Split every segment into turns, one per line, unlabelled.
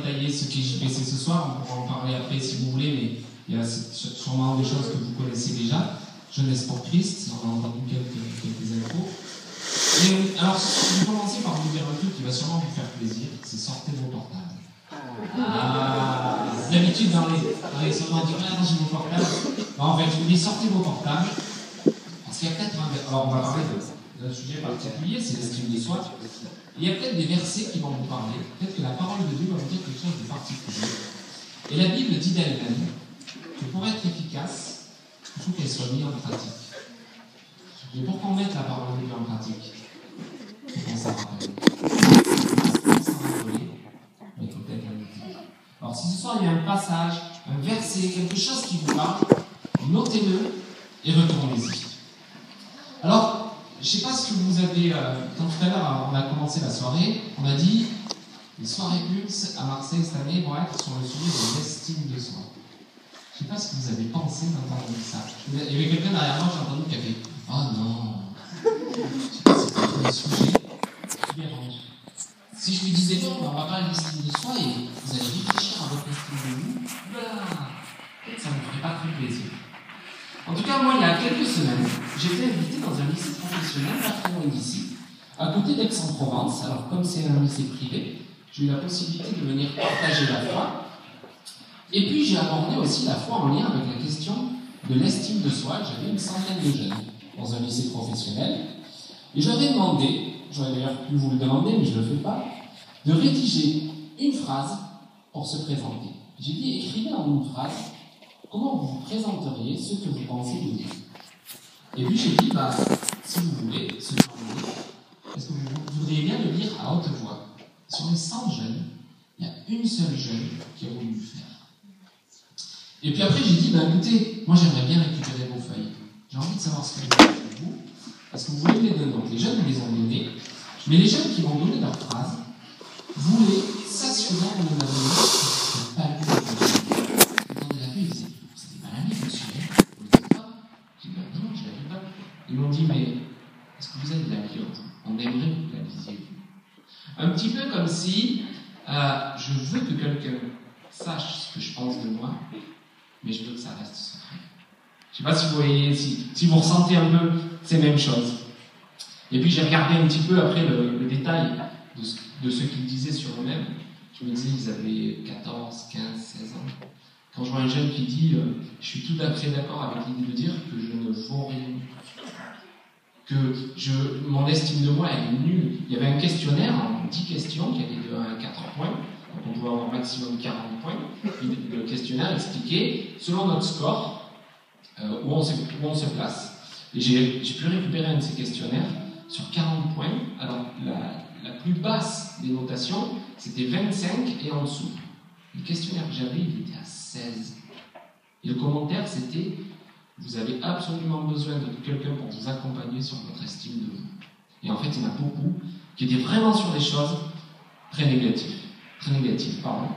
détailler ce qu'est JPC ce soir, on pourra en parler après si vous voulez, mais il y a sûrement des choses que vous connaissez déjà. Jeunesse pour Christ, on a entendu quelques, quelques infos. Et, alors, je vais commencer par vous dire un truc qui va sûrement vous faire plaisir, c'est sortez vos portables. Ah, d'habitude dans les, dans les on dit ah, j'ai mon portable. En fait, je vous dis sortez vos portables. Parce qu'il y a peut-être un. Alors, on va parler d'un sujet particulier, c'est l'estime de soi. Il y a peut-être des versets qui vont vous parler. Peut-être que la parole de Dieu va vous dire quelque chose de particulier. Et la Bible dit d'elle-même que pour être efficace, il faut qu'elle soit mise en pratique. Et pour qu'on mette la parole de Dieu en pratique, il faut qu'on s'en rappelle. Mais peut-être. Alors, si ce soir il y a un passage, un verset, quelque chose qui vous parle, notez-le et retournez-y. Alors, je ne sais pas ce que vous avez. euh, quand tout à l'heure, on a commencé la soirée, on a dit les soirées Pulse à Marseille cette année vont être sur le sujet de l'estime de soi. Je ne sais pas ce que vous avez pensé d'entendre ça. Il y avait quelqu'un derrière moi, j'ai entendu qui a Oh non Je sais pas c'est trop le sujet qui dérange. Si je lui disais non, on va parler de l'estime de soi et vous allez réfléchir à votre estime de vous, bah, ça ne vous ferait pas très plaisir. En tout cas, moi, il y a quelques semaines, été invité dans un lycée professionnel, pas loin d'ici, à côté d'Aix-en-Provence. Alors, comme c'est un lycée privé, j'ai eu la possibilité de venir partager la foi. Et puis, j'ai abordé aussi la foi en lien avec la question de l'estime de soi. J'avais une centaine de jeunes dans un lycée professionnel. Et j'avais demandé, j'aurais d'ailleurs pu vous le demander, mais je ne le fais pas, de rédiger une phrase pour se présenter. J'ai dit, écrivez en une phrase comment vous présenteriez ce que vous pensez de vous? Et puis j'ai dit, bah, si vous voulez, ce formuler, est-ce que vous voudriez bien le lire à haute voix Sur les 100 jeunes, il y a une seule jeune qui a voulu le faire. Et puis après, j'ai dit, bah, écoutez, moi j'aimerais bien récupérer vos feuilles. J'ai envie de savoir ce que vous de vous. Parce que vous voulez me les donner. Donc les jeunes les ont donnés. Mais les jeunes qui vont donner leur phrase voulaient s'assurer qu'on en avait pas lu la feuille. Quand on l'a vu, ils disaient, vous n'avez pas la lu, monsieur Vous ne l'avez pas J'ai dit, bah, non, je ne la lu pas. Ils m'ont dit, mais est-ce que vous avez de la lire On aimerait que vous la lisiez. Un petit peu comme si euh, je veux que quelqu'un sache ce que je pense de moi, mais je veux que ça reste secret. Je ne sais pas si vous voyez, ressentez un peu ces mêmes choses. Et puis j'ai regardé un petit peu après le, détail de ce, qu'ils disaient sur eux-mêmes. Je me disais, ils avaient 14, 15, 16 ans. Quand je vois un jeune qui dit euh, Je suis tout à fait d'accord avec l'idée de dire que je ne vaux rien, que je, mon estime de moi est nulle. Il y avait un questionnaire en 10 questions qui allait de 1 à 4 points. Donc on pouvait avoir maximum 40 points. Le questionnaire expliquait, selon notre score, euh, où on se place. Et j'ai pu récupérer un de ces questionnaires sur 40 points. Alors, la, la plus basse des notations, c'était 25 et en dessous. Le questionnaire que j'avais, il était à 16. Et le commentaire, c'était Vous avez absolument besoin de quelqu'un pour vous accompagner sur votre estime de vous. Et en fait, il y en a beaucoup qui étaient vraiment sur des choses très négatives. Très négatives, pardon.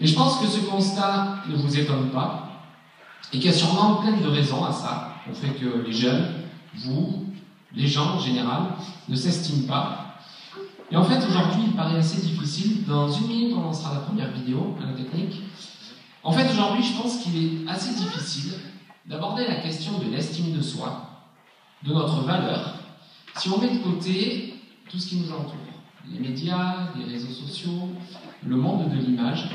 Et je pense que ce constat ne vous étonne pas et qu'il y a sûrement plein de raisons à ça, au fait que les jeunes, vous, les gens en général, ne s'estiment pas. Et en fait, aujourd'hui, il paraît assez difficile. Dans une minute, on lancera la première vidéo à la technique. En fait, aujourd'hui, je pense qu'il est assez difficile d'aborder la question de l'estime de soi, de notre valeur, si on met de côté tout ce qui nous entoure. Les médias, les réseaux sociaux, le monde de l'image.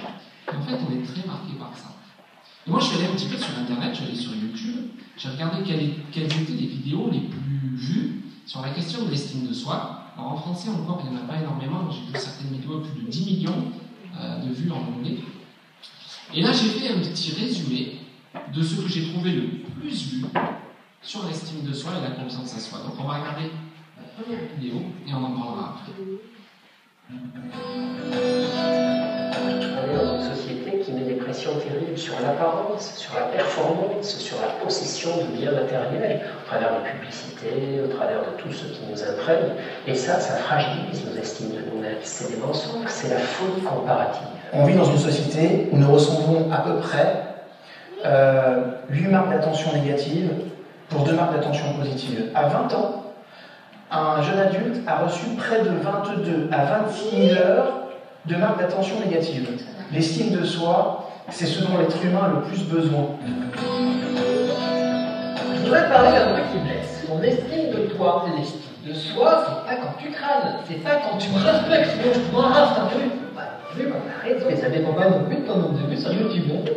En fait, on est très marqué par ça. Et moi, je suis allé un petit peu sur Internet, je suis allé sur YouTube, j'ai regardé quelles, étaient les vidéos les plus vues sur la question de l'estime de soi. Alors en français encore, il n'y en a pas énormément, j'ai vu certaines vidéos plus de 10 millions euh, de vues en anglais. Et là, j'ai fait un petit résumé de ce que j'ai trouvé le plus vu sur l'estime de soi et la confiance en soi. Donc on va regarder la première vidéo et on en parlera après.
Pressions terrible sur l'apparence, sur la performance, sur la possession de biens matériels, au travers des publicités, au travers de tout ce qui nous imprègne. Et ça, ça fragilise nos estimes de nous-mêmes. C'est des mensonges, c'est la folie comparative.
On vit dans une société où nous recevons à peu près euh, 8 marques d'attention négative pour 2 marques d'attention positive. À 20 ans, un jeune adulte a reçu près de 22 à 26 000 heures de marques d'attention négative. L'estime de soi, c'est ce dont l'être humain a le plus besoin.
Je voudrais parler d'un truc qui blesse. Ton estime de toi, c'est l'estime de soi, c'est pas quand tu crânes, c'est pas quand tu me respectes, sinon je te rafle un peu. Bah, vu qu'on a raison, et ça dépend pas non plus de ton nombre de vues sur YouTube. hein.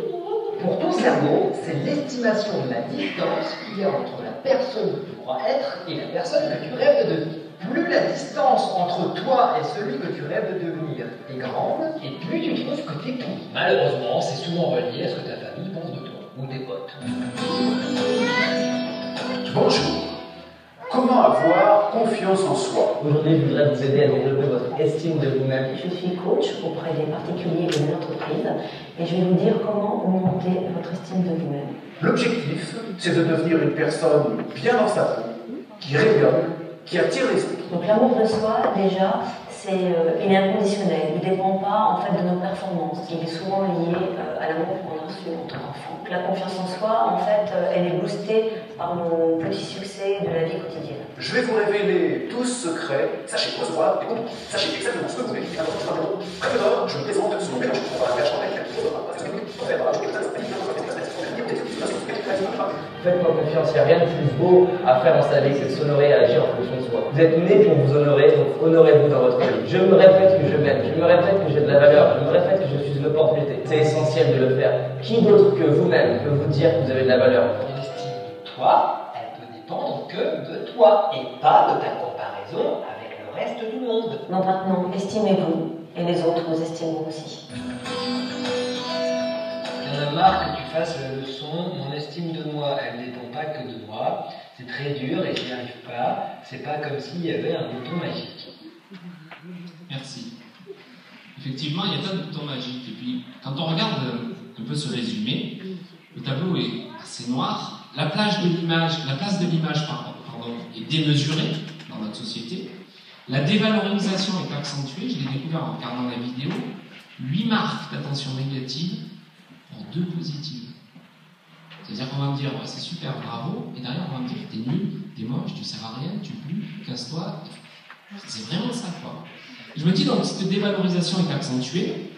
Pour ton cerveau, c'est l'estimation de la distance qu'il y a entre la personne que tu crois être et la personne que tu rêves de devenir. Plus la distance entre toi et celui que tu rêves de devenir est grande, et plus tu trouves que t'es tout. Malheureusement, c'est souvent relié à ce que ta famille pense de toi, ou tes potes.
Bonjour. Comment avoir confiance en soi?
Aujourd'hui, je voudrais vous aider à développer votre estime de vous-même.
Je suis coach auprès des particuliers et des entreprises et je vais vous dire comment augmenter votre estime de vous-même.
L'objectif, c'est de devenir une personne bien dans sa peau, qui rayonne, qui attire les autres.
Donc l'amour de soi, déjà, c'est, euh, il est inconditionnel. Il ne dépend pas en fait de nos performances. Il est souvent lié euh, à l'amour qu'on a reçu en tant qu'enfant. La confiance en soi, en fait, euh, elle est boostée par nos petits succès de la vie quotidienne.
Je vais vous révéler 12 secrets. Sachez recevoir et comprendre. Sachez exactement ce que vous voulez. Alors, je me présente mon mélange bagages en
Faites-moi confiance, il n'y a rien de plus beau à faire dans sa vie que de s'honorer et agir en fonction de soi. Vous êtes né pour vous honorer, donc honorez-vous dans votre vie. Je me répète que je m'aime, je me répète que j'ai de la valeur, je me répète que je suis une opportunité. C'est essentiel de le faire. Qui d'autre que vous-même peut vous dire que vous avez de la valeur?
L'estime de toi, elle peut dépendre que de toi et pas de ta comparaison avec le reste du monde.
Donc maintenant, estimez-vous et les autres vous estimeront aussi.
Marre que tu fasses la leçon, mon estime de moi, elle dépend pas que de moi, c'est très dur et j'y arrive pas, c'est pas comme s'il y avait un bouton magique.
Merci. Effectivement, il y a pas de bouton magique. Et puis, quand on regarde euh, un peu ce résumé, le tableau est assez noir. La, plage de l'image, la place de l'image pardon, est démesurée dans notre société. La dévalorisation est accentuée. Je l'ai découvert en regardant la vidéo. 8 marques d'attention négative 2 positives. C'est-à-dire qu'on va me dire, c'est super, bravo, et derrière on va me dire, t'es nul, t'es moche, tu sers à rien, tu pues, casse-toi. C'est vraiment ça, quoi. Je me dis donc, cette dévalorisation est accentuée,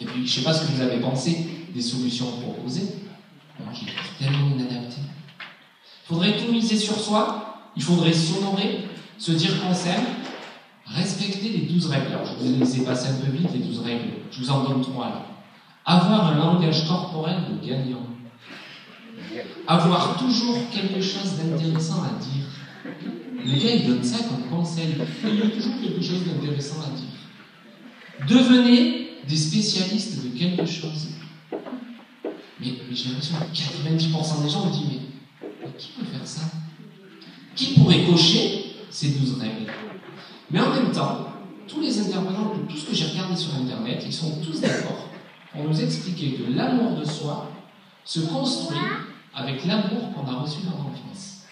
et puis je sais pas ce que vous avez pensé des solutions proposées. Moi, j'ai tellement inadapté. Il faudrait tout miser sur soi, il faudrait s'honorer, se dire qu'on s'aime, respecter les 12 règles. Alors, je vous ai laissé passer un peu vite les 12 règles, je vous en donne trois là. Avoir un langage corporel de gagnant. Avoir toujours quelque chose d'intéressant à dire. Les gars, ils donnent ça comme conseil. Il y a toujours quelque chose d'intéressant à dire. Devenez des spécialistes de quelque chose. Mais, j'ai l'impression que 90% des gens me disent mais, mais qui peut faire ça? Qui pourrait cocher ces 12 règles? Mais en même temps, tous les intervenants, tout ce que j'ai regardé sur Internet, ils sont tous d'accord pour nous expliquer que l'amour de soi se construit avec l'amour qu'on a reçu dans l'enfance.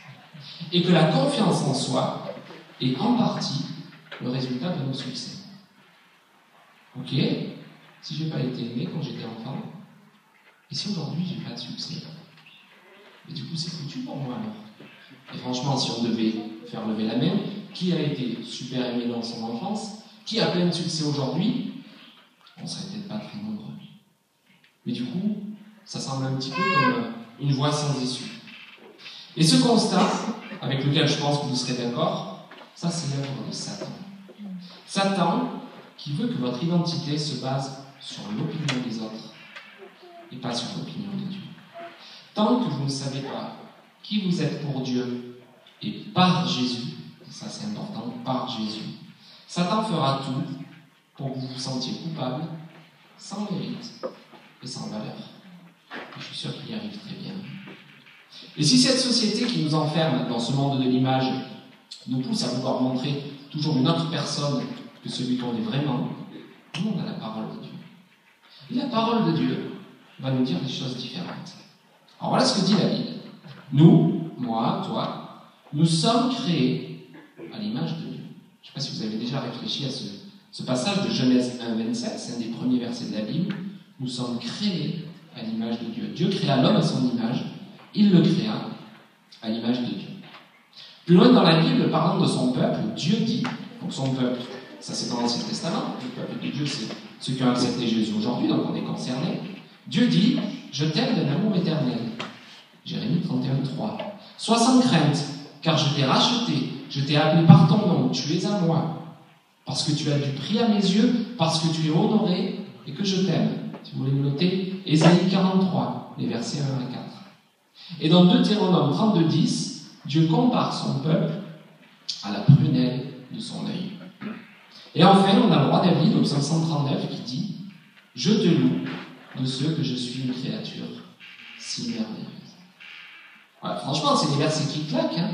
Et que la confiance en soi est en partie le résultat de nos succès. Ok? Si j'ai pas été aimé quand j'étais enfant, et si aujourd'hui j'ai pas de succès Et du coup c'est foutu pour moi alors. Et franchement, si on devait faire lever la main, qui a été super aimé dans son enfance? Qui a plein de succès aujourd'hui? On serait peut-être pas très nombreux. Mais du coup, ça semble un petit peu comme une voie sans issue. Et ce constat, avec lequel je pense que vous serez d'accord, ça c'est l'œuvre de Satan. Satan qui veut que votre identité se base sur l'opinion des autres et pas sur l'opinion de Dieu. Tant que vous ne savez pas qui vous êtes pour Dieu et par Jésus, ça c'est important, par Jésus, Satan fera tout pour que vous vous sentiez coupable, sans mérite et sans valeur. Et je suis sûr qu'il y arrive très bien. Et si cette société qui nous enferme dans ce monde de l'image nous pousse à vouloir montrer toujours une autre personne que celui qu'on est vraiment, nous on a la parole de Dieu. Et la parole de Dieu va nous dire des choses différentes. Alors voilà ce que dit la Bible. Nous, moi, toi, nous sommes créés à l'image de Dieu. Je ne sais pas si vous avez déjà réfléchi à ce, ce passage de Genèse 1, 27, c'est un des premiers versets de la Bible. Nous sommes créés à l'image de Dieu. Dieu créa l'homme à son image, il le créa à l'image de Dieu. Plus loin dans la Bible, parlant de son peuple, Dieu dit, donc son peuple, ça c'est dans l'Ancien Testament, le peuple de Dieu c'est ceux qui ont accepté Jésus aujourd'hui, donc on est concernés. Dieu dit, je t'aime d'un amour éternel. Jérémie 31, 3. Sois sans crainte, car je t'ai racheté, je t'ai appelé par ton nom, tu es à moi. Parce que tu as du prix à mes yeux, parce que tu es honoré et que je t'aime. Si vous voulez me noter, Ésaïe 43, les versets 1 à 4. Et dans Deutéronome 32, 10, Dieu compare son peuple à la prunelle de son œil. Et enfin, on a le roi David au psaume 139 qui dit Je te loue de ceux que je suis une créature si merveilleuse. Franchement, c'est des versets qui claquent, hein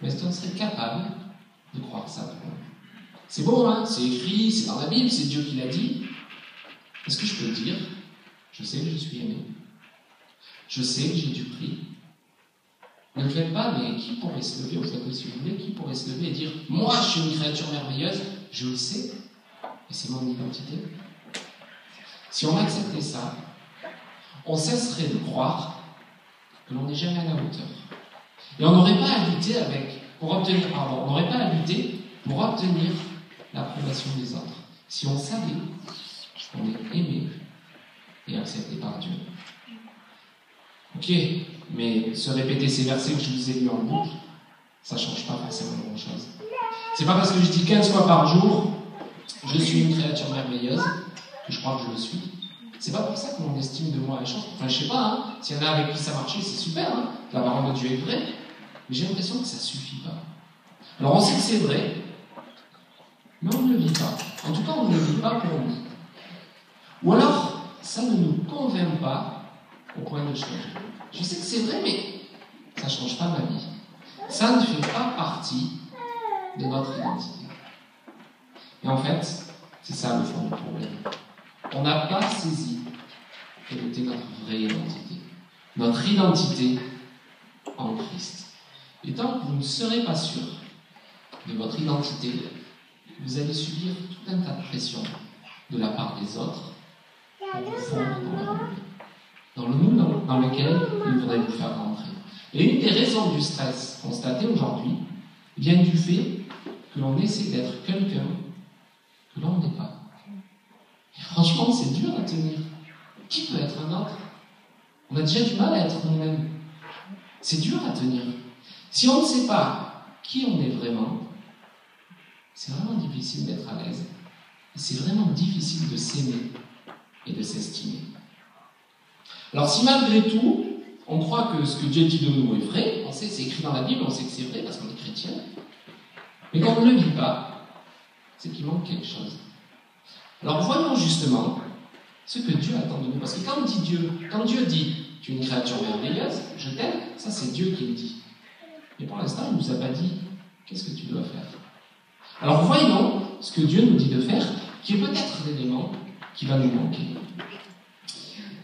mais est-ce qu'on serait capable de croire ça? C'est beau, hein c'est écrit, c'est dans la Bible, c'est Dieu qui l'a dit. Est-ce que je peux dire? Je sais que je suis aimé. Je sais que j'ai du prix. Ne le faites pas, mais qui pourrait se lever, vous savez si vous voulez, qui pourrait se lever et dire Moi, je suis une créature merveilleuse, je le sais, et c'est mon identité Si on acceptait ça, on cesserait de croire que l'on n'est jamais à la hauteur. Et on n'aurait pas à lutter avec, pour obtenir, on n'aurait pas à lutter pour obtenir l'approbation des autres. Si on savait qu'on est aimé et accepté par Dieu. Ok, mais se répéter ces versets que je vous ai lus en boucle, ça ne change pas forcément grand-chose. C'est pas parce que je dis 15 fois par jour, je suis une créature merveilleuse, que je crois que je le suis. C'est pas pour ça que mon estime de moi change. Enfin, je sais pas, hein, s'il y en a avec qui ça marchait, c'est super, hein, la parole de Dieu est vraie, mais j'ai l'impression que ça suffit pas. Alors on sait que c'est vrai, mais on ne le vit pas. En tout cas, on ne le vit pas pour nous. Ou alors, ça ne nous convainc pas au point de changer. Je sais que c'est vrai, mais ça ne change pas ma vie. Ça ne fait pas partie de notre identité. Et en fait, c'est ça le fond du problème. On n'a pas saisi quelle était notre vraie identité. Notre identité en Christ. Et tant que vous ne serez pas sûr de votre identité, vous allez subir tout un tas de pressions de la part des autres dans le moule dans, lequel il faudrait vous faire rentrer. Et une des raisons du stress constaté aujourd'hui vient du fait que l'on essaie d'être quelqu'un que l'on n'est pas. Et franchement, c'est dur à tenir. Qui peut être un autre? On a déjà du mal à être nous-mêmes. C'est dur à tenir. Si on ne sait pas qui on est vraiment, c'est vraiment difficile d'être à l'aise. C'est vraiment difficile de s'aimer et de s'estimer. Alors si malgré tout, on croit que ce que Dieu dit de nous est vrai, on sait c'est écrit dans la Bible, on sait que c'est vrai parce qu'on est chrétien, mais quand on ne le vit pas, c'est qu'il manque quelque chose. Alors voyons justement ce que Dieu attend de nous. Parce que quand, dit Dieu, quand Dieu dit tu es une créature merveilleuse, je t'aime, ça c'est Dieu qui le dit. Mais pour l'instant, il ne nous a pas dit qu'est-ce que tu dois faire? Alors voyons ce que Dieu nous dit de faire, qui est peut-être l'élément qui va nous manquer.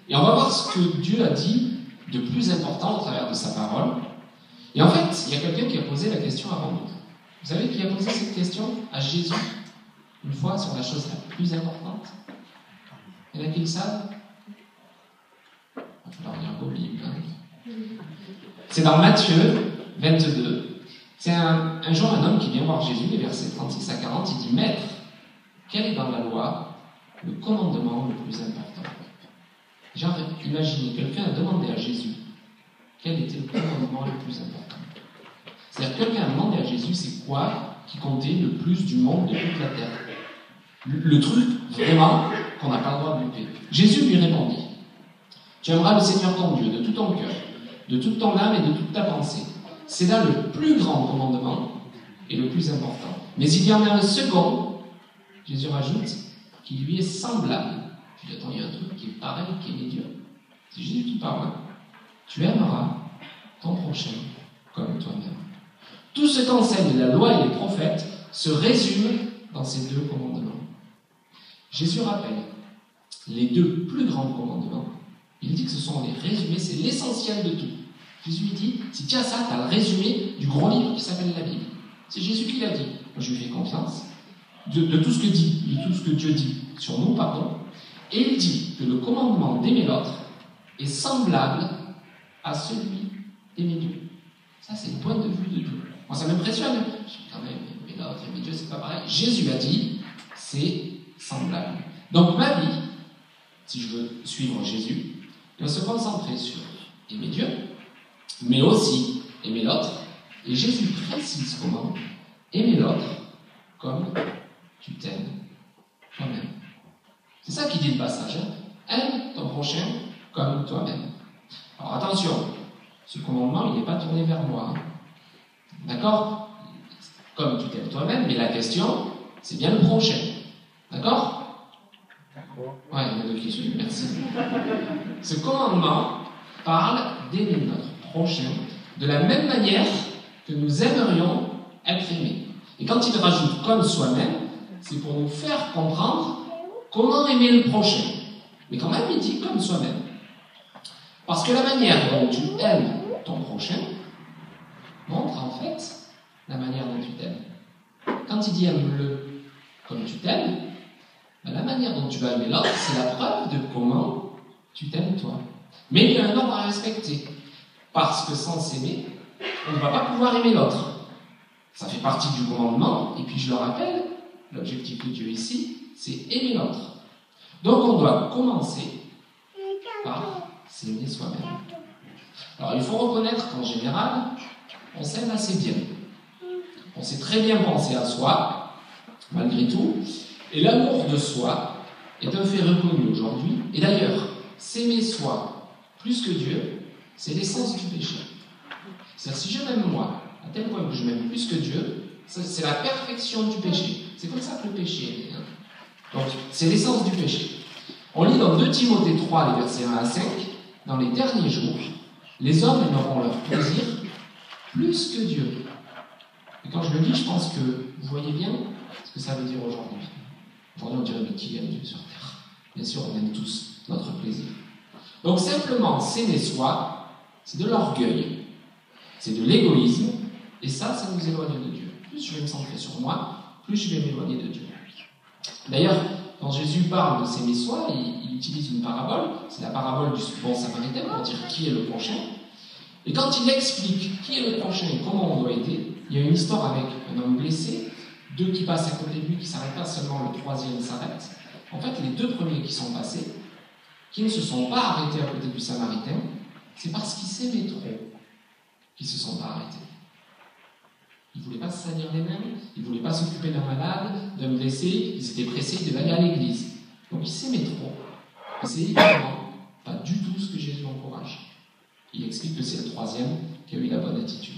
Et on va voir ce que Dieu a dit de plus important au travers de sa parole. Et en fait, il y a quelqu'un qui a posé la question avant nous. Vous savez qui a posé cette question à Jésus une fois sur la chose la plus importante? Il y en a qui le savent? Il va falloir lire vos Bibles. Hein. C'est dans Matthieu 22. C'est un, un jour un homme qui vient voir Jésus, les versets 36 à 40, il dit Maître, quel est dans la loi le commandement le plus important Genre, imaginez, quelqu'un a demandé à Jésus quel était le commandement le plus important? C'est-à-dire, quelqu'un a demandé à Jésus c'est quoi qui comptait le plus du monde de toute la terre? Le, le truc, vraiment, qu'on n'a pas le droit de louper. Jésus lui répondit Tu aimeras le Seigneur ton Dieu de tout ton cœur, de toute ton âme et de toute ta pensée. C'est là le plus grand commandement et le plus important. Mais il y en a un second, Jésus rajoute, qui lui est semblable. Je dis, attends, il y a un truc qui est pareil, qui est médiocre. C'est Jésus qui parle. Tu aimeras ton prochain comme toi-même. Tout ce qu'enseignent la loi et les prophètes se résume dans ces deux commandements. Jésus rappelle les deux plus grands commandements Il dit que ce sont les résumés, c'est l'essentiel de tout. Jésus dit, si tu as ça, tu as le résumé du grand livre qui s'appelle la Bible. C'est Jésus qui l'a dit. Moi, je lui fais confiance de, tout ce que dit, de tout ce que Dieu dit sur nous, pardon. Et il dit que le commandement d'aimer l'autre est semblable à celui d'aimer Dieu. Ça, c'est le point de vue de Dieu. Moi, ça m'impressionne. Je dis quand même, aimer l'autre, aimer Dieu, c'est pas pareil. Jésus a dit, c'est semblable. Donc, ma vie, si je veux suivre Jésus, doit se concentrer sur aimer Dieu, mais aussi aimer l'autre. Et Jésus précise comment aimer l'autre comme tu t'aimes toi-même. C'est ça qui dit le passage. hein. Aime ton prochain comme toi-même. Alors attention, ce commandement, il n'est pas tourné vers moi. hein. D'accord? Comme tu t'aimes toi-même, mais la question, c'est bien le prochain. D'accord? Ouais, il y en a deux qui suivent, merci. Ce commandement parle d'aimer notre prochain de la même manière que nous aimerions être aimés. Et quand il rajoute comme soi-même, c'est pour nous faire comprendre comment aimer le prochain. Mais quand même, il dit comme soi-même. Parce que la manière dont tu aimes ton prochain montre en fait la manière dont tu t'aimes. Quand il dit aime-le comme tu t'aimes, ben, la manière dont tu vas aimer l'autre, c'est la preuve de comment tu t'aimes toi. Mais il y a un ordre à respecter. Parce que sans s'aimer, on ne va pas pouvoir aimer l'autre. Ça fait partie du commandement, et puis je le rappelle, l'objectif de Dieu ici, c'est aimer l'autre. Donc on doit commencer par s'aimer soi-même. Alors il faut reconnaître qu'en général, on s'aime assez bien. On sait très bien penser à soi, malgré tout, et l'amour de soi est un fait reconnu aujourd'hui. Et d'ailleurs, s'aimer soi plus que Dieu, c'est l'essence du péché. C'est-à-dire, si je m'aime moi, à tel point que je m'aime plus que Dieu, c'est la perfection du péché. C'est comme ça que le péché est. Donc, c'est l'essence du péché. On lit dans 2 Timothée 3, les versets 1 à 5, dans les derniers jours, les hommes aimeront leur plaisir plus que Dieu. Et quand je le dis, je pense que vous voyez bien ce que ça veut dire aujourd'hui. Aujourd'hui, on dirait, mais qui aime Dieu sur terre? Bien sûr, on aime tous notre plaisir. Donc, simplement, s'aimer soi, c'est de l'orgueil, c'est de l'égoïsme, et ça, ça nous éloigne de Dieu. Plus je vais me centrer sur moi, plus je vais m'éloigner de Dieu. D'ailleurs, quand Jésus parle de s'aimer soi, il, il utilise une parabole, c'est la parabole du bon samaritain pour dire qui est le prochain. Et quand il explique qui est le prochain et comment on doit aider, il y a une histoire avec un homme blessé, deux qui passent à côté de lui, qui s'arrêtent pas seulement, le troisième s'arrête. En fait, les deux premiers qui sont passés, qui ne se sont pas arrêtés à côté du samaritain, c'est parce qu'ils s'aimaient trop qu'ils se sont pas arrêtés. Ils ne voulaient pas se salir les mains, ils ne voulaient pas s'occuper d'un malade, d'un blessé, ils étaient pressés, aller à l'église. Donc ils s'aimaient trop. C'est évidemment pas du tout ce que Jésus encourage. Il explique que c'est le troisième qui a eu la bonne attitude.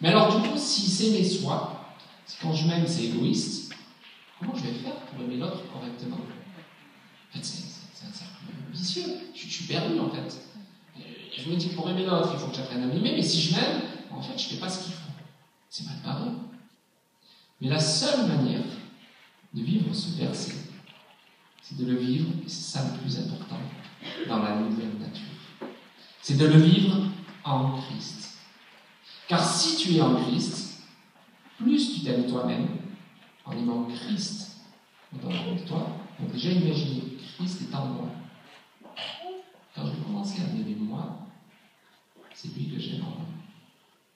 Mais alors du coup, si s'aimer soi, quand je m'aime c'est égoïste, comment je vais faire pour aimer l'autre correctement? En fait, c'est un cercle vicieux. Je, suis perdu en fait. Je me dis que pour aimer l'autre, il faut que j'apprenne à m'aimer, mais si je m'aime, en fait, je ne fais pas ce qu'il faut. C'est mal barré. Mais la seule manière de vivre ce verset, c'est de le vivre, et c'est ça le plus important, dans la nouvelle nature. C'est de le vivre en Christ. Car si tu es en Christ, plus tu t'aimes toi-même, en aimant Christ dans toi, donc déjà imaginez, Christ est en moi. Quand je vais commencer à m'aimer moi, c'est lui que j'aime en moi.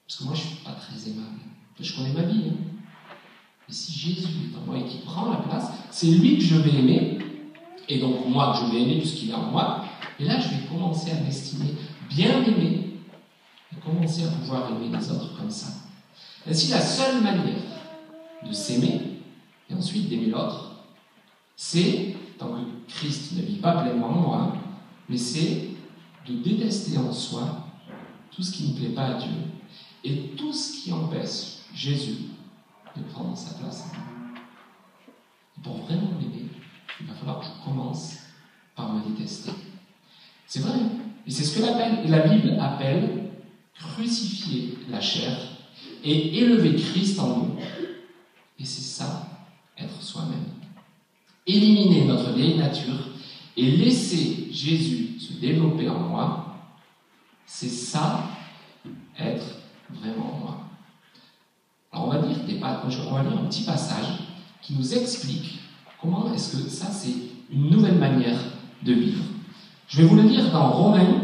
Parce que moi, je ne suis pas très aimable. Je connais ma vie. hein. Mais si Jésus est en moi et qu'il prend la place, c'est lui que je vais aimer. Et donc, moi, que je vais aimer puisqu'il est en moi. Et là, je vais commencer à m'estimer bien aimé et commencer à pouvoir aimer les autres comme ça. Ainsi, la seule manière de s'aimer et ensuite d'aimer l'autre, c'est, tant que Christ ne vit pas pleinement en moi, mais c'est de détester en soi tout ce qui ne plaît pas à Dieu et tout ce qui empêche Jésus de prendre sa place en moi. Et pour vraiment l'aimer, il va falloir que je commence par me détester. C'est vrai, et c'est ce que la Bible appelle crucifier la chair et élever Christ en nous. Et c'est ça, être soi-même. Éliminer notre vieille nature et laisser Jésus se développer en moi, c'est ça, être vraiment. Alors on va on va lire un petit passage qui nous explique comment est-ce que ça c'est une nouvelle manière de vivre. Je vais vous le lire dans Romains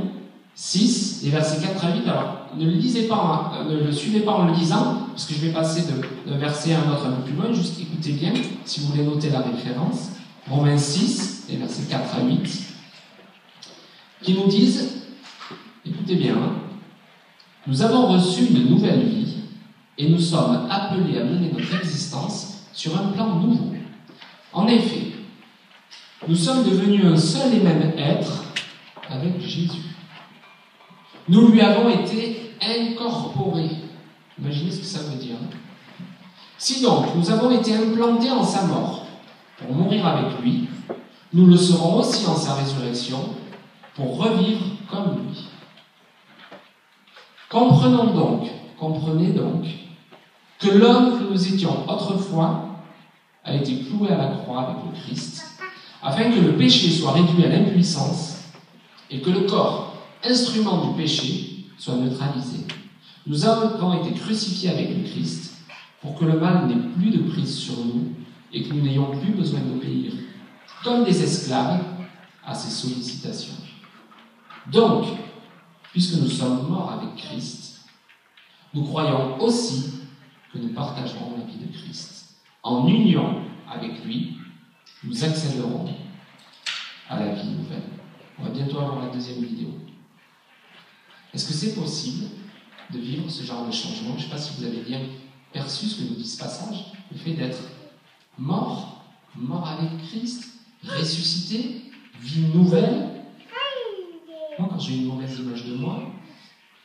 6, les versets 4 à 8. Alors, ne le lisez pas, hein, ne le suivez pas en le lisant, parce que je vais passer d'un verset à un autre un peu plus loin, juste écoutez bien, si vous voulez noter la référence. Romains 6, les versets 4 à 8, qui nous disent, écoutez bien, hein, nous avons reçu une nouvelle vie et nous sommes appelés à mener notre existence sur un plan nouveau. En effet, nous sommes devenus un seul et même être avec Jésus. Nous lui avons été incorporés. Imaginez ce que ça veut dire. Hein. Si donc nous avons été implantés en sa mort pour mourir avec lui, nous le serons aussi en sa résurrection pour revivre comme lui. Comprenons donc, comprenez donc, que l'homme que nous étions autrefois a été cloué à la croix avec le Christ, afin que le péché soit réduit à l'impuissance et que le corps, instrument du péché, soit neutralisé. Nous avons été crucifiés avec le Christ pour que le mal n'ait plus de prise sur nous et que nous n'ayons plus besoin d'obéir, comme des esclaves, à ses sollicitations. Donc, puisque nous sommes morts avec Christ, nous croyons aussi que nous partagerons la vie de Christ. En union avec lui, nous accéderons à la vie nouvelle. On va bientôt avoir la deuxième vidéo. Est-ce que c'est possible de vivre ce genre de changement? Je ne sais pas si vous avez bien perçu ce que nous dit ce passage, le fait d'être mort, mort avec Christ, ressuscité, vie nouvelle. J'ai une mauvaise image de moi,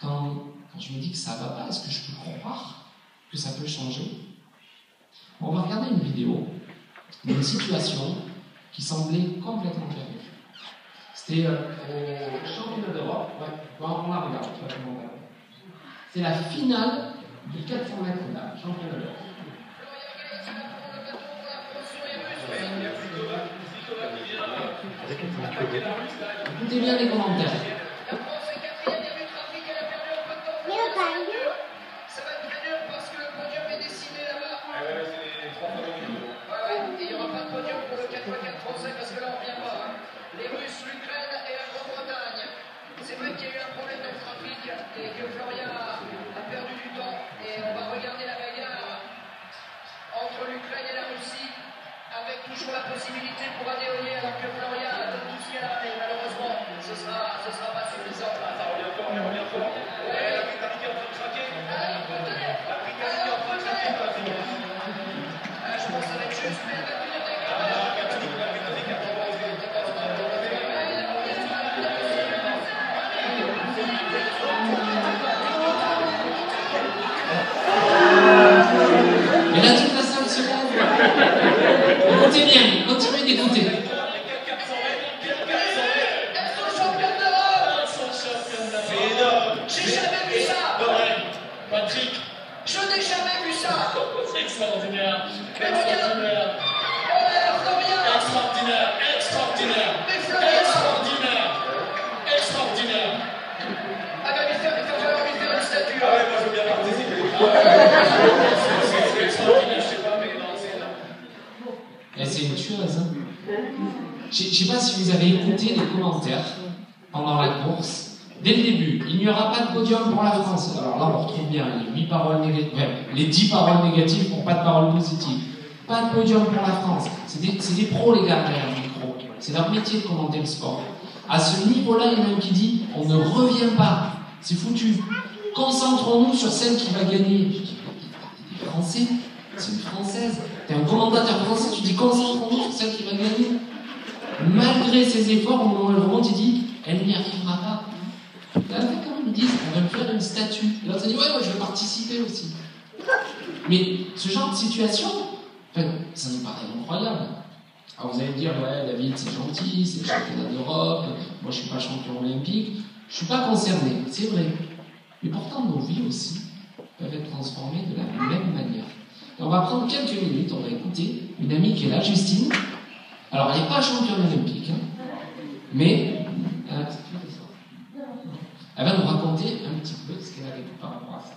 quand, quand je me dis que ça va pas, est-ce que je peux croire que ça peut changer? On va regarder une vidéo d'une situation qui semblait complètement perdue. C'était euh, au championnat d'Europe. Ouais, on la regarde, C'est la finale du 400 mètres là, championnat d'Europe. Écoutez bien les commentaires. Métier de commenter le sport? À ce niveau-là, il y en a un qui dit on ne revient pas. C'est foutu. Concentrons-nous sur celle qui va gagner. Je dis Français, c'est une Française. T'es un commentateur français, tu dis concentrons-nous sur celle qui va gagner. Malgré ses efforts, au moment où elle remonte, il dit elle n'y arrivera pas. Là, quand ils disent on va faire une statue. Et l'autre dit ouais, ouais, je vais participer aussi. Mais ce genre de situation, ça nous paraît incroyable. Alors vous allez me dire, ouais, David, c'est gentil, c'est le championnat d'Europe, moi je ne suis pas champion olympique, je ne suis pas concerné, c'est vrai. Mais pourtant, nos vies aussi peuvent être transformées de la même manière. Et on va prendre quelques minutes, on va écouter une amie qui est là, Justine. Alors, elle n'est pas championne olympique, hein. Mais elle. Elle va nous raconter un petit peu ce qu'elle a vécu par rapport à ça.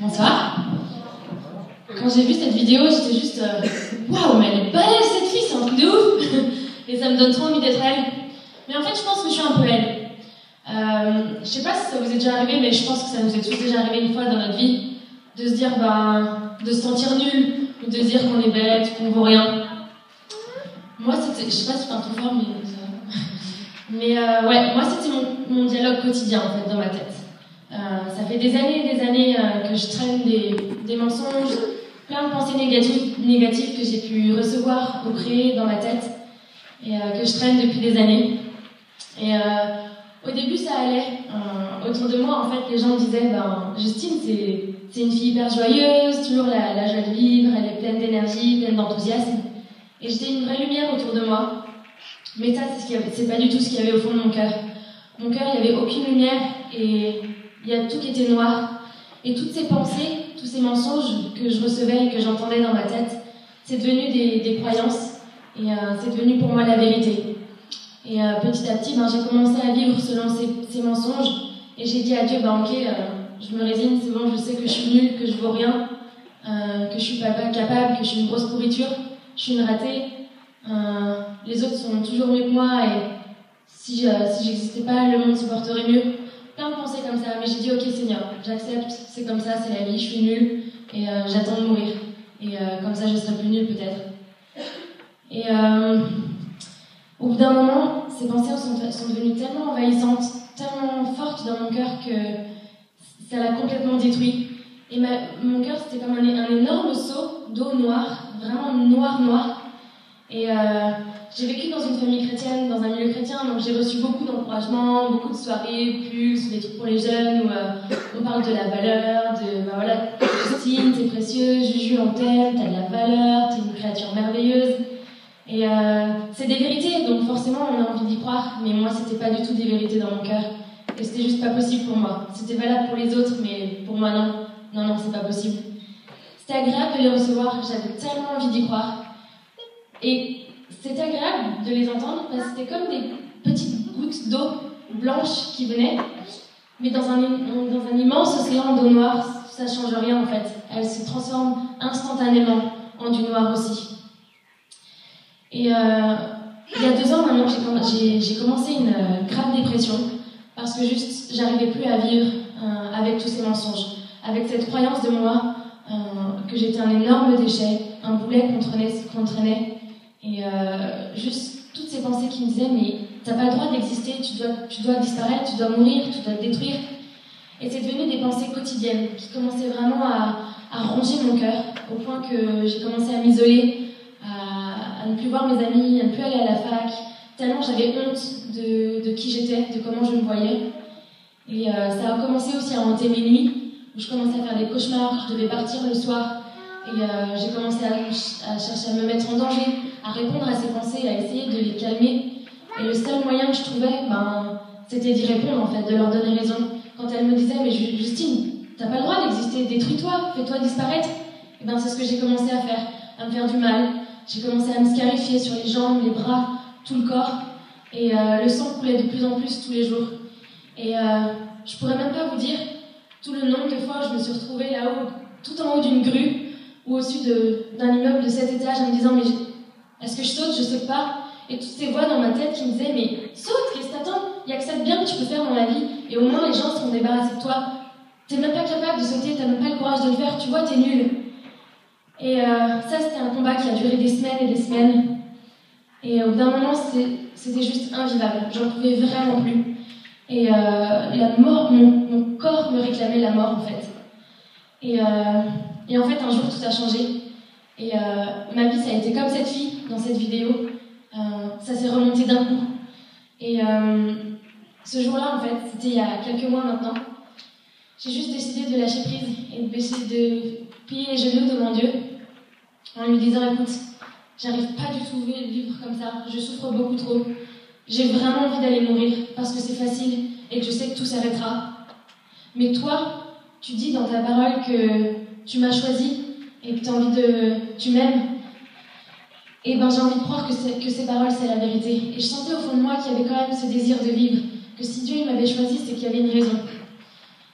Bonsoir. Quand j'ai vu cette vidéo, j'étais juste euh, waouh, mais elle est balèze cette fille, c'est un truc de ouf Et ça me donne trop envie d'être elle. Mais en fait, je pense que je suis un peu elle. Euh, je sais pas si ça vous est déjà arrivé, mais je pense que ça nous est tous déjà arrivé une fois dans notre vie de se dire, ben, de se sentir nul, ou de se dire qu'on est bête, qu'on vaut rien. Moi, c'était, je sais pas si c'est un peu fort, mais ça- Mais euh, ouais, moi, c'était mon, mon dialogue quotidien en fait dans ma tête. Euh, ça fait des années et des années euh, que je traîne des, des mensonges, plein de pensées négatives, que j'ai pu recevoir ou créer dans ma tête et euh, que je traîne depuis des années. Et euh, au début, ça allait. Euh, autour de moi, en fait, les gens me disaient ben, Justine, c'est, une fille hyper joyeuse, toujours la, la joie de vivre, elle est pleine d'énergie, pleine d'enthousiasme. Et j'étais une vraie lumière autour de moi. Mais ça, c'est, ce pas du tout ce qu'il y avait au fond de mon cœur. Mon cœur, il n'y avait aucune lumière et il y a tout qui était noir. Et toutes ces pensées, tous ces mensonges que je recevais et que j'entendais dans ma tête, c'est devenu des, croyances et euh, c'est devenu pour moi la vérité. Et euh, petit à petit, ben, j'ai commencé à vivre selon ces, mensonges et j'ai dit à Dieu, ben, ok, euh, je me résigne, c'est bon, je sais que je suis nulle, que je vaux rien, que je suis pas capable, que je suis une grosse pourriture, je suis une ratée, les autres sont toujours mieux que moi et si, si j'existais pas, le monde se porterait mieux. Plein de pensées comme ça, mais j'ai dit ok Seigneur, j'accepte, c'est comme ça, c'est la vie, je suis nulle et euh, j'attends de mourir. Et euh, comme ça, je serai plus nulle peut-être. Et euh, au bout d'un moment, ces pensées sont, devenues tellement envahissantes, tellement fortes dans mon cœur que ça l'a complètement détruit. Et mon cœur, c'était comme un, un énorme seau d'eau noire, vraiment noir, noir. Et euh, j'ai vécu dans une famille chrétienne, dans un milieu chrétien, donc j'ai reçu beaucoup d'encouragement, beaucoup de soirées, pulses, des trucs pour les jeunes où euh, on parle de la valeur, de bah voilà, Justine, t'es précieuse, Juju, on t'aime, t'as de la valeur, t'es une créature merveilleuse. Et euh, c'est des vérités, donc forcément on a envie d'y croire, mais moi c'était pas du tout des vérités dans mon cœur. Et c'était juste pas possible pour moi. C'était valable pour les autres, mais pour moi non. Non, non, c'est pas possible. C'était agréable de les recevoir, j'avais tellement envie d'y croire. Et c'était agréable de les entendre parce que c'était comme des petites gouttes d'eau blanche qui venaient, mais dans un, dans un immense océan d'eau noire, ça change rien en fait. Elle se transforme instantanément en du noir aussi. Et euh, il y a deux ans maintenant, j'ai comm- j'ai j'ai commencé une euh, grave dépression parce que juste j'arrivais plus à vivre euh, avec tous ces mensonges, avec cette croyance de moi que j'étais un énorme déchet, un boulet qu'on traînait, qu'on traînait. Et euh, juste toutes ces pensées qui me disaient mais t'as pas le droit d'exister, tu dois, tu dois disparaître, tu dois mourir, tu dois te détruire. Et c'est devenu des pensées quotidiennes qui commençaient vraiment à, à ronger mon cœur au point que j'ai commencé à m'isoler, à, à ne plus voir mes amis, à ne plus aller à la fac, tellement j'avais honte de, de qui j'étais, de comment je me voyais. Et euh, ça a commencé aussi à hanter mes nuits, où je commençais à faire des cauchemars, je devais partir le soir, et euh, j'ai commencé à, chercher à me mettre en danger, à répondre à ces pensées, à essayer de les calmer. Et le seul moyen que je trouvais, ben, c'était d'y répondre en fait, de leur donner raison. Quand elles me disaient, mais Ju- Justine, t'as pas le droit d'exister, détruis-toi, fais-toi disparaître. Et ben c'est ce que j'ai commencé à faire, à me faire du mal. J'ai commencé à me scarifier sur les jambes, les bras, tout le corps. Et euh, le sang coulait de plus en plus tous les jours. Et euh, je pourrais même pas vous dire tout le nombre de fois où je me suis retrouvée là-haut, tout en haut d'une grue, ou au-dessus de- d'un immeuble de 7 étages, en me disant, mais est-ce que je saute? Je saute pas. Et toutes ces voix dans ma tête qui me disaient, mais saute, qu'est-ce que t'attends Il y a que ça de bien que tu peux faire dans la vie, et au moins les gens seront débarrassés de toi. T'es même pas capable de sauter, t'as même pas le courage de le faire, tu vois, t'es nul. Et euh, ça, c'était un combat qui a duré des semaines et des semaines. Et au bout d'un moment, c'était c'était juste invivable. J'en pouvais vraiment plus. Et euh, la mort, mon, mon corps me réclamait la mort en fait. Et, euh, et en fait, un jour, tout a changé. Et euh, ma vie, ça a été comme cette fille dans cette vidéo. Euh, ça s'est remonté d'un coup. Et euh, ce jour-là, en fait, c'était il y a quelques mois maintenant. J'ai juste décidé de lâcher prise et de, plier les genoux devant Dieu en lui disant écoute, j'arrive pas du tout à vivre comme ça, je souffre beaucoup trop. J'ai vraiment envie d'aller mourir parce que c'est facile et que je sais que tout s'arrêtera. Mais toi, tu dis dans ta parole que tu m'as choisi et que tu as envie de. tu m'aimes. Et ben j'ai envie de croire que, ces paroles, c'est la vérité. Et je sentais au fond de moi qu'il y avait quand même ce désir de vivre, que si Dieu m'avait choisi, c'est qu'il y avait une raison.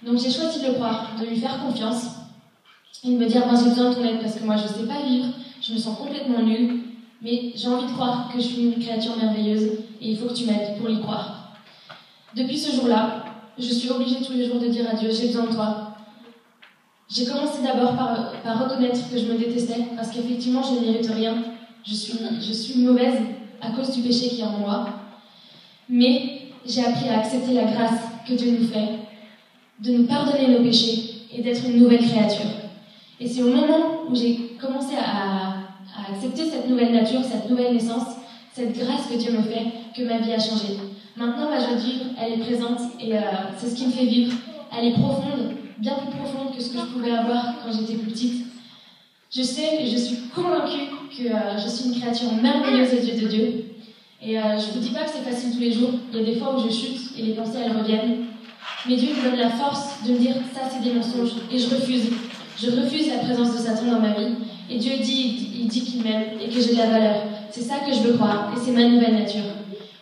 Donc j'ai choisi de le croire, de lui faire confiance, et de me dire, ben j'ai besoin de ton aide parce que moi je sais pas vivre, je me sens complètement nulle, mais j'ai envie de croire que je suis une créature merveilleuse, et il faut que tu m'aides pour y croire. Depuis ce jour-là, je suis obligée tous les jours de dire à Dieu, j'ai besoin de toi. J'ai commencé d'abord par, reconnaître que je me détestais, parce qu'effectivement je ne mérite rien, je suis, je suis mauvaise à cause du péché qui est en moi. Mais j'ai appris à accepter la grâce que Dieu nous fait, de nous pardonner nos péchés et d'être une nouvelle créature. Et c'est au moment où j'ai commencé à, à accepter cette nouvelle nature, cette nouvelle naissance, cette grâce que Dieu me fait, que ma vie a changé. Maintenant, ma joie de vivre, elle est présente et euh, c'est ce qui me fait vivre. Elle est profonde, bien plus profonde que ce que je pouvais avoir quand j'étais plus petite. Je sais et je suis convaincue que euh, je suis une créature merveilleuse aux yeux de Dieu. Et euh, je ne vous dis pas que c'est facile tous les jours. Il y a des fois où je chute et les pensées elles reviennent. Mais Dieu me donne la force de me dire ça c'est des mensonges et je refuse. Je refuse la présence de Satan dans ma vie. Et Dieu dit, il dit qu'il m'aime et que j'ai de la valeur. C'est ça que je veux croire et c'est ma nouvelle nature.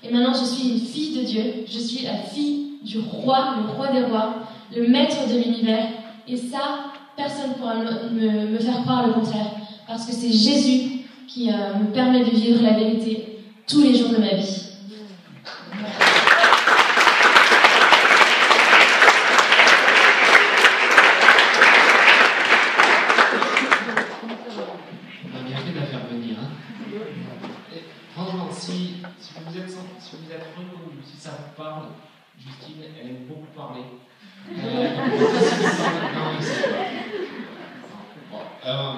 Et maintenant je suis une fille de Dieu. Je suis la fille du roi, le roi des rois, le maître de l'univers. Et ça, personne ne pourra me, me- faire croire le contraire. Parce que c'est Jésus qui euh, me permet de vivre la vérité tous les jours de ma vie.
On a bien fait de la faire venir. Hein. Et franchement, si, si vous êtes, si vous êtes reconnu, si ça vous parle, Justine, elle aime beaucoup parler. Euh, non, mais c'est- Bon, euh,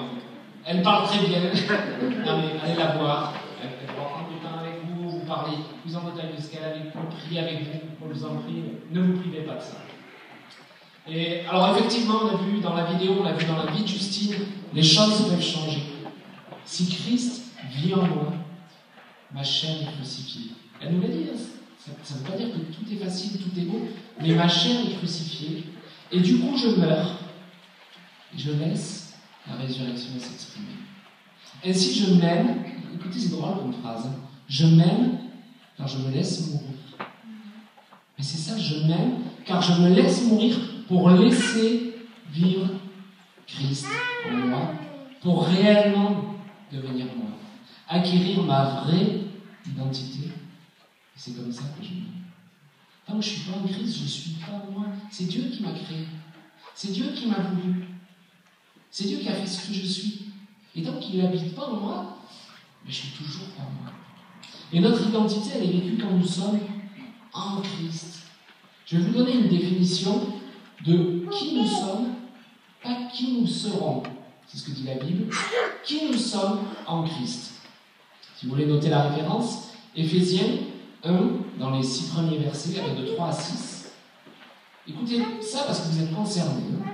elle parle très bien. Allez la voir. Elle, va prendre du temps avec vous, vous parler plus en détail de ce qu'elle a vécu, prier avec vous, on vous en prie. Ne vous privez pas de ça. Et alors effectivement, on a vu dans la vidéo, on a vu dans la vie de Justine, les choses peuvent changer. Si Christ vit en moi, ma chair est crucifiée. Elle nous l'a dit, hein. ça ne veut pas dire que tout est facile, tout est beau, mais ma chair est crucifiée. Et du coup, je meurs, et je laisse la résurrection s'exprimer. Ainsi, je m'aime, écoutez, c'est drôle comme phrase, je m'aime car je me laisse mourir. Mais c'est ça, je m'aime car je me laisse mourir pour laisser vivre Christ en moi, pour réellement devenir moi, acquérir ma vraie identité. C'est comme ça que je m'aime. Tant que je ne suis pas en Christ, je ne suis pas moi. C'est Dieu qui m'a créé. C'est Dieu qui m'a voulu. C'est Dieu qui a fait ce que je suis. Et tant qu'il n'habite pas en moi, mais je suis toujours pas moi. Et notre identité, elle est vécue quand nous sommes en Christ. Je vais vous donner une définition de qui nous sommes, pas qui nous serons. C'est ce que dit la Bible. Qui nous sommes en Christ. Si vous voulez noter la référence, Éphésiens 1, dans les six premiers versets, de 3 à 6. Écoutez ça parce que vous êtes concernés. hein.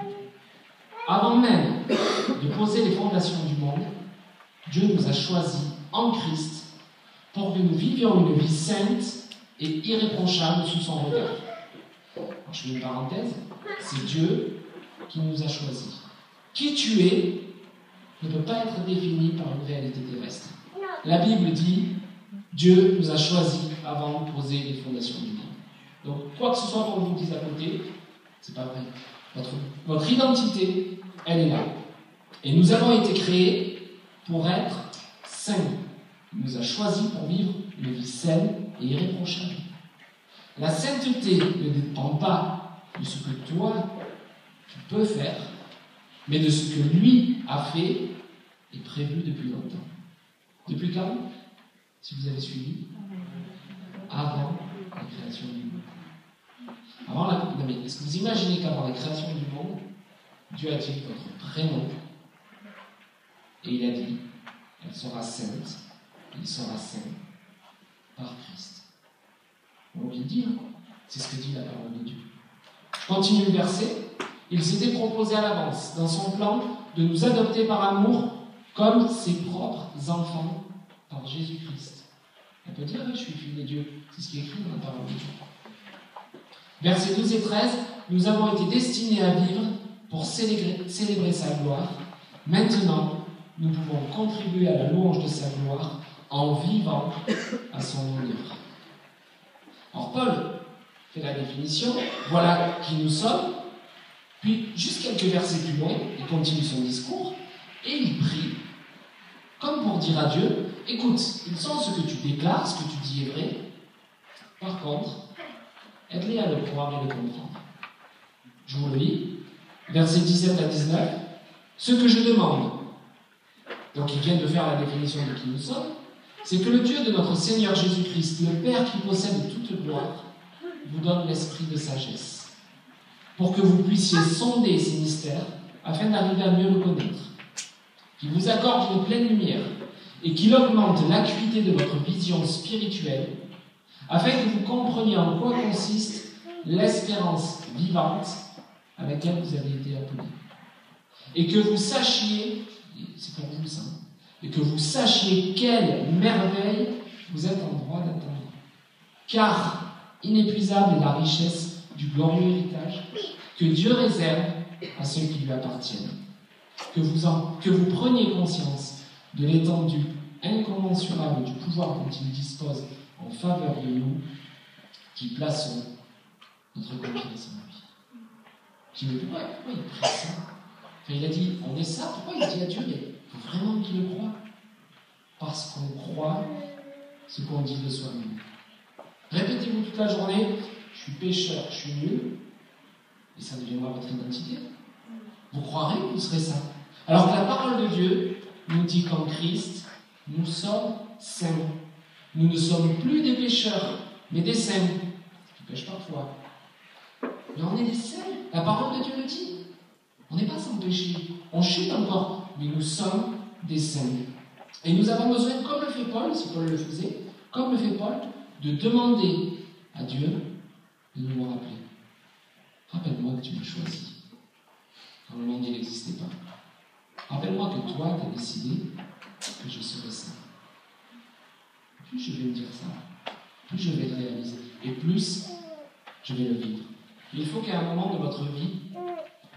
Avant même de poser les fondations du monde, Dieu nous a choisis en Christ pour que nous vivions une vie sainte et irréprochable sous son regard. Je fais une parenthèse, c'est Dieu qui nous a choisis. Qui tu es ne peut pas être défini par une réalité terrestre. La Bible dit Dieu nous a choisis avant de poser les fondations du monde. Donc, quoi que ce soit qu'on vous dise à côté, c'est pas vrai. Votre identité, elle est là. Et nous avons été créés pour être saints. Il nous a choisis pour vivre une vie saine et irréprochable. La sainteté ne dépend pas de ce que toi, tu peux faire, mais de ce que lui a fait et prévu depuis longtemps. Depuis quand? Si vous avez suivi Avant la création du monde. Avant la... non, mais Est-ce que vous imaginez qu'avant la création du monde, Dieu a dit votre prénom et il a dit elle sera sainte, il sera saint par Christ. On vient de dire, c'est ce que dit la parole de Dieu. Continue le verset. Il s'était proposé à l'avance, dans son plan, de nous adopter par amour comme ses propres enfants par Jésus-Christ. On peut dire, je suis fille de Dieu. C'est ce qui est écrit dans la parole de Dieu. Versets 12 et 13, nous avons été destinés à vivre pour célébrer, sa gloire. Maintenant, nous pouvons contribuer à la louange de sa gloire en vivant à son honneur. Alors Paul fait la définition, voilà qui nous sommes, puis juste quelques versets plus loin, il continue son discours, et il prie, comme pour dire à Dieu, écoute, ils sont ce que tu déclares, ce que tu dis est vrai, par contre, aide-les à le croire et le comprendre. Je vous le lis, versets 17 à 19, ce que je demande, donc il vient de faire la définition de qui nous sommes, c'est que le Dieu de notre Seigneur Jésus-Christ, le Père qui possède toute gloire, vous donne l'esprit de sagesse, pour que vous puissiez sonder ces mystères afin d'arriver à mieux le connaître, qu'il vous accorde une pleine lumière et qu'il augmente l'acuité de votre vision spirituelle, afin que vous compreniez en quoi consiste l'espérance vivante à laquelle vous avez été appelés, et que vous sachiez, c'est pour vous ça, et que vous sachiez quelle merveille vous êtes en droit d'attendre. Car inépuisable est la richesse du glorieux héritage que Dieu réserve à ceux qui lui appartiennent. Que vous, que vous preniez conscience de l'étendue incommensurable du pouvoir dont il dispose en faveur de nous qui plaçons notre confiance en lui. Je mais pourquoi, il prie ça enfin, Il a dit, on est ça, pourquoi il dit à Dieu, mais faut vraiment qu'il le croit Parce qu'on croit ce qu'on dit de soi-même. Répétez-vous toute la journée, je suis pécheur, je suis nul, et ça deviendra votre identité. Vous croirez que vous serez ça. Alors que la parole de Dieu nous dit qu'en Christ, nous sommes saints. Nous ne sommes plus des pécheurs, mais des saints. qui pêchent parfois. Mais on est des saints. La parole de Dieu le dit. On n'est pas sans péché. On chute encore, mais nous sommes des saints. Et nous avons besoin, comme le fait Paul, si Paul le faisait, comme le fait Paul, de demander à Dieu de nous le rappeler. Rappelle-moi que tu m'as choisi quand le monde n'existait pas. Rappelle-moi que toi, tu as décidé que je serais ça. Plus je vais me dire ça, plus je vais le réaliser. Et plus je vais le vivre. Il faut qu'à un moment de votre vie,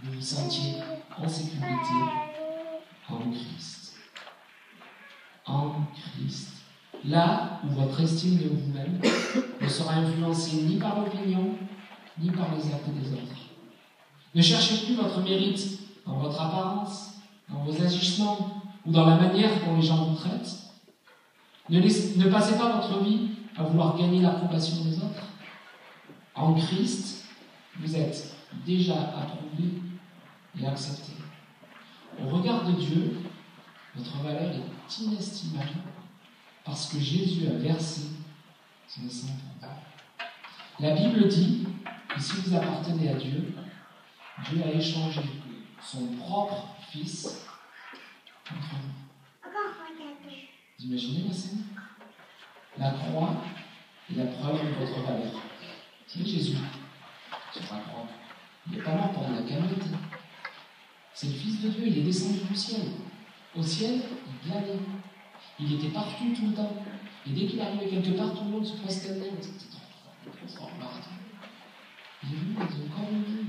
vous vous sentiez en sécurité en Christ. En Christ. Là où votre estime de vous-même ne sera influencée ni par l'opinion, ni par les actes des autres. Ne cherchez plus votre mérite dans votre apparence, dans vos agissements ou dans la manière dont les gens vous traitent. Ne, passez pas votre vie à vouloir gagner l'approbation des autres. En Christ, vous êtes déjà approuvé et accepté. Au regard de Dieu, votre valeur est inestimable parce que Jésus a versé son sang. La Bible dit que si vous appartenez à Dieu, Dieu a échangé son propre Fils contre vous. Vous imaginez la scène La croix est la preuve de votre valeur. C'est Jésus sur la croix. Il n'est pas mort pour la. C'est le Fils de Dieu, il est descendu du ciel. Au ciel, il planait. Il était partout tout le temps. Et dès qu'il arrivait quelque part, tout le monde se prosternait. C'était trop. Il est venu dans un corps humain.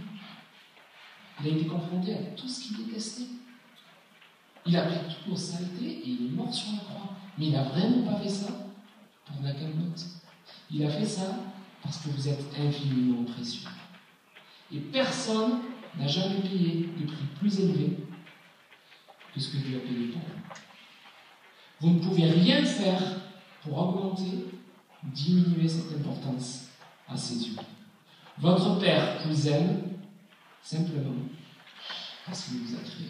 Il a été confronté à tout ce qu'il détestait. Il a pris toutes nos saletés et il est mort sur la croix. Mais il n'a vraiment pas fait ça pour la. Il a fait ça parce que vous êtes infiniment précieux. Et personne n'a jamais payé de prix plus élevé que ce que Dieu a payé pour vous. Vous ne pouvez rien faire pour augmenter ou diminuer cette importance à ses yeux. Votre Père vous aime simplement parce qu'il vous a créé.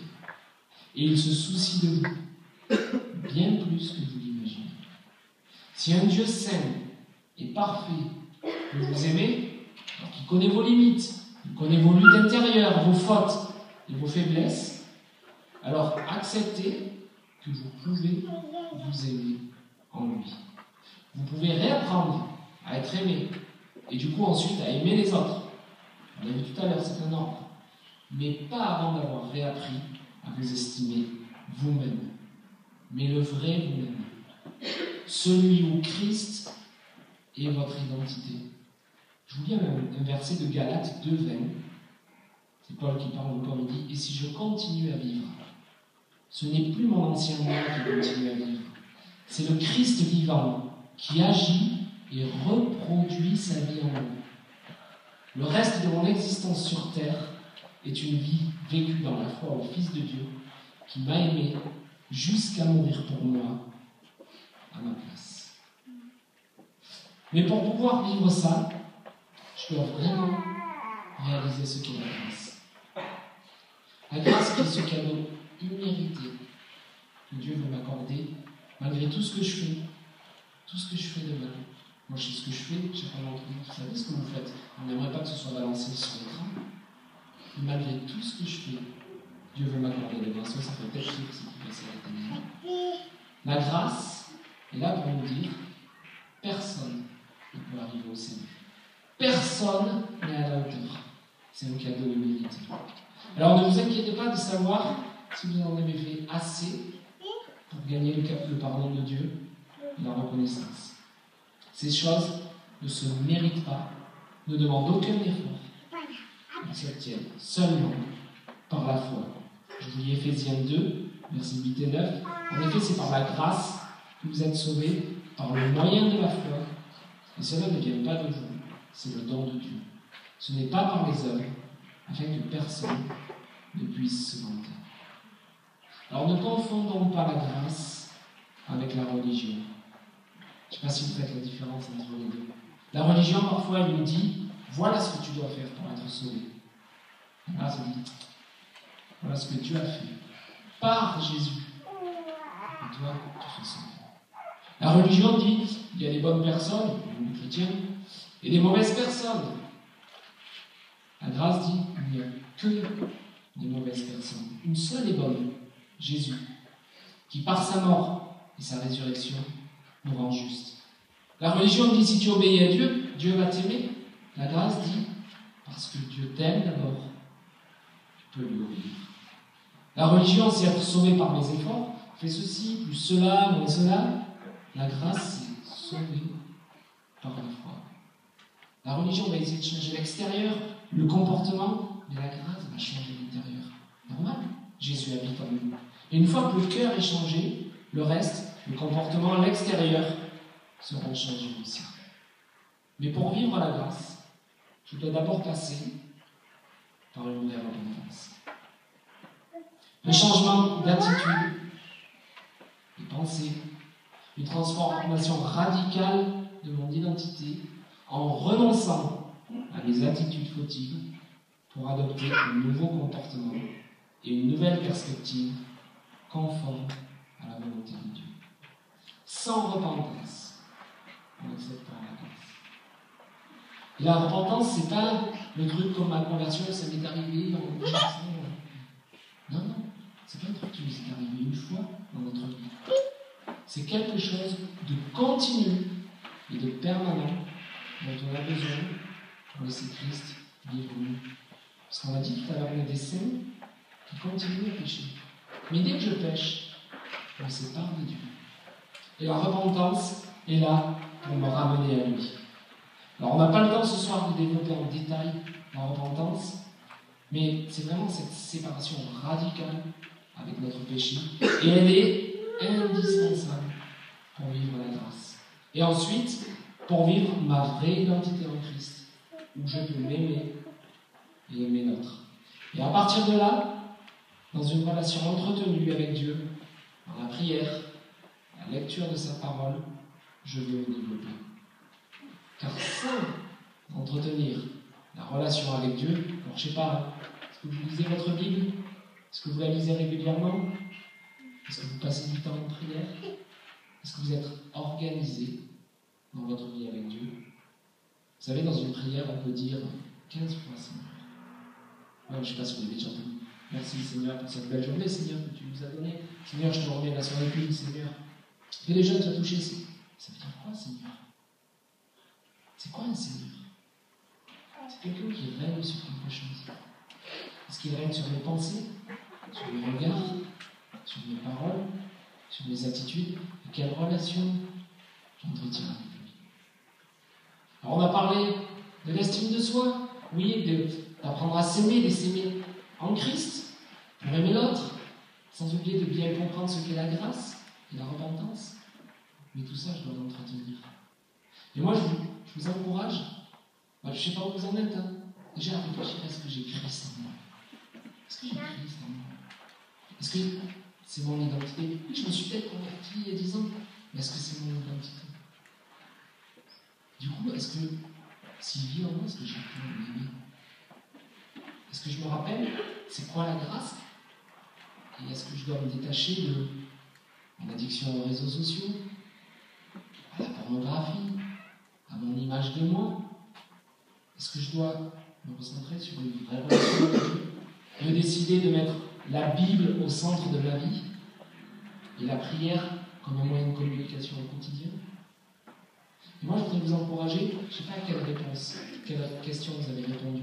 Et il se soucie de vous bien plus que vous l'imaginez. Si un Dieu saint et parfait que vous aimez, alors connaît vos limites, vos luttes intérieures, vos fautes et vos faiblesses, alors acceptez que vous pouvez vous aimer en lui. Vous pouvez réapprendre à être aimé et du coup ensuite à aimer les autres. On l'a vu tout à l'heure, c'est un ordre. Mais pas avant d'avoir réappris à vous estimer vous-même. Mais le vrai vous-même. Celui où Christ est votre identité. Je vous lis un, verset de Galates 2, 20. C'est Paul qui parle encore, il dit Et si je continue à vivre, ce n'est plus mon ancien moi qui continue à vivre, C'est le Christ vivant qui agit et reproduit sa vie en nous. Le reste de mon existence sur terre est une vie vécue dans la foi au Fils de Dieu qui m'a aimé jusqu'à mourir pour moi à ma place. Mais pour pouvoir vivre ça, je dois vraiment réaliser ce qu'est la grâce. La grâce qui est ce cadeau immérité que Dieu veut m'accorder malgré tout ce que je fais, tout ce que je fais de mal. Moi, je sais ce que je fais, chacun d'entre vous, vous savez ce que vous faites. On n'aimerait pas que ce soit balancé sur l'écran. Mais malgré tout ce que je fais, Dieu veut m'accorder la grâce. Ça peut-être vous passez la ténèbre. La grâce est là pour nous dire personne ne peut arriver au Seigneur. Personne n'est à la hauteur. C'est un cadeau immérité. Alors ne vous inquiétez pas de savoir si vous en avez fait assez pour gagner le, le pardon de Dieu et la reconnaissance. Ces choses ne se méritent pas, ne demandent aucun effort. Elles s'obtiennent seulement par la foi. Je vous lis Ephésiens 2, versets 8 et 9. En effet, c'est par la grâce que vous êtes sauvés, par le moyen de la foi. Et cela ne vient pas de vous, c'est le don de Dieu. Ce n'est pas par les œuvres, afin que personne ne puisse se vanter. Alors ne confondons pas la grâce avec la religion. Je ne sais pas si vous faites la différence entre les deux. La religion, parfois, elle nous dit voilà ce que tu dois faire pour être sauvé. La grâce dit voilà ce que tu as fait par Jésus. Et toi, tu fais sauver. La religion dit il y a des bonnes personnes, les chrétiens, et des mauvaises personnes. La grâce dit il n'y a que des mauvaises personnes. Une seule est bonne, Jésus, qui par sa mort et sa résurrection nous rend juste. La religion dit si tu obéis à Dieu, Dieu va t'aimer. La grâce dit parce que Dieu t'aime d'abord, tu peux lui obéir. La religion, c'est être sauvé par mes efforts. Fais ceci, plus cela, moins cela. La grâce, c'est sauver par la foi. La religion va essayer de changer l'extérieur, le comportement, mais la grâce va changer l'intérieur. Normal, Jésus habite en nous. Et une fois que le cœur est changé, le reste, le comportement, l'extérieur, seront changés aussi. Mais pour vivre la grâce, je dois d'abord passer par une vraie repentance. Un changement d'attitude, de pensée, une transformation radicale de mon identité en renonçant à mes attitudes fautives pour adopter un nouveau comportement et une nouvelle perspective conforme à la volonté de Dieu. Sans repentance, on n'accepte pas la grâce. Et la repentance, c'est pas le truc comme ma conversion, ça m'est arrivé en Non, non, c'est pas un truc qui nous est arrivé une fois dans notre vie. C'est quelque chose de continu et de permanent dont on a besoin pour laisser Christ vivre. Parce qu'on a dit tout à l'heure, on est des saints qui continuent à pécher. Mais dès que je pêche, on sépare de Dieu. Et la repentance est là pour me ramener à lui. Alors on n'a pas le temps ce soir de développer en détail la repentance, mais c'est vraiment cette séparation radicale avec notre péché. Et elle est indispensable pour vivre la grâce. Et ensuite, pour vivre ma vraie identité en Christ, où je peux m'aimer et aimer l'autre. Et à partir de là, dans une relation entretenue avec Dieu, dans la prière, la lecture de sa parole, je veux me développer. Car sans entretenir la relation avec Dieu, alors je sais pas, est-ce que vous lisez votre Bible? Est-ce que vous la lisez régulièrement? Est-ce que vous passez du temps en prière? Est-ce que vous êtes organisé? Dans votre vie avec Dieu Vous savez, dans une prière, on peut dire 15 fois Seigneur. je ne sais pas si vous l'avez déjà entendu. Merci Seigneur pour cette belle journée, Seigneur, que tu nous as donnée. Seigneur, je te remets la soirée pluie, Seigneur. Et les jeunes t'ont touché, ça veut dire quoi, Seigneur? C'est quoi un Seigneur? C'est quelqu'un qui règne sur quelque chose. Est-ce qu'il règne sur mes pensées, sur mes regards, sur mes paroles, sur mes attitudes? Et quelle relation j'entretiens? Alors on a parlé de l'estime de soi, oui, d'apprendre à s'aimer, de s'aimer en Christ, pour aimer l'autre, sans oublier de bien comprendre ce qu'est la grâce et la repentance. Mais tout ça, je dois l'entretenir. Et moi, je vous, je vous encourage, bah, je ne sais pas où vous en êtes, hein. déjà réfléchir à ce que j'ai Christ en moi? Est-ce que j'ai Christ en moi? Est-ce que c'est mon identité? Oui, je me suis peut-être converti il y a 10 ans, mais est-ce que c'est mon identité? Du coup, est-ce que s'il vit en moi, est-ce que j'ai pu l'aimer? Est-ce que je me rappelle c'est quoi la grâce? Et est-ce que je dois me détacher de mon addiction aux réseaux sociaux, à la pornographie, à mon image de moi? Est-ce que je dois me concentrer sur une vraie relation Me décider de mettre la Bible au centre de ma vie et la prière comme un moyen de communication au quotidien? Moi, je voudrais vous encourager, je ne sais pas à quelle réponse, quelle question vous avez répondu,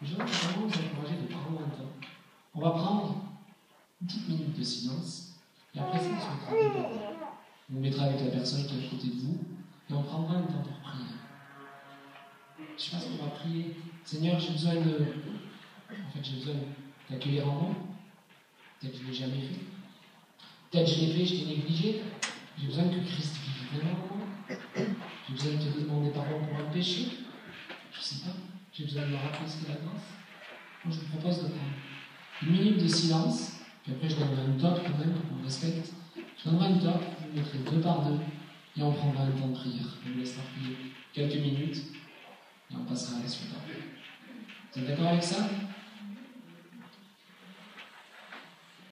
mais je voudrais vraiment vous encourager de prendre un temps. On va prendre une petite minute de silence, et après ça, on se mettra. On vous mettra avec la personne qui est à côté de vous, et on prendra un temps pour prier. Je ne sais pas ce qu'on va prier. Seigneur, j'ai besoin de. En fait, j'ai besoin d'accueillir en moi. Peut-être que je ne l'ai jamais fait. Peut-être que je l'ai fait, je t'ai négligé. J'ai besoin que Christ vive vraiment. J'ai besoin de te demander pardon pour un péché. Je ne sais pas. J'ai besoin de me rappeler ce qu'est la grâce. Moi, je vous propose de prendre une minute de silence, puis après, je donnerai une top quand même pour qu'on respecte. Je donnerai une top, vous mettrez deux par deux, et on prendra un temps de prière. On vous laissera prier quelques minutes, et on passera à la suite. Vous êtes d'accord avec ça?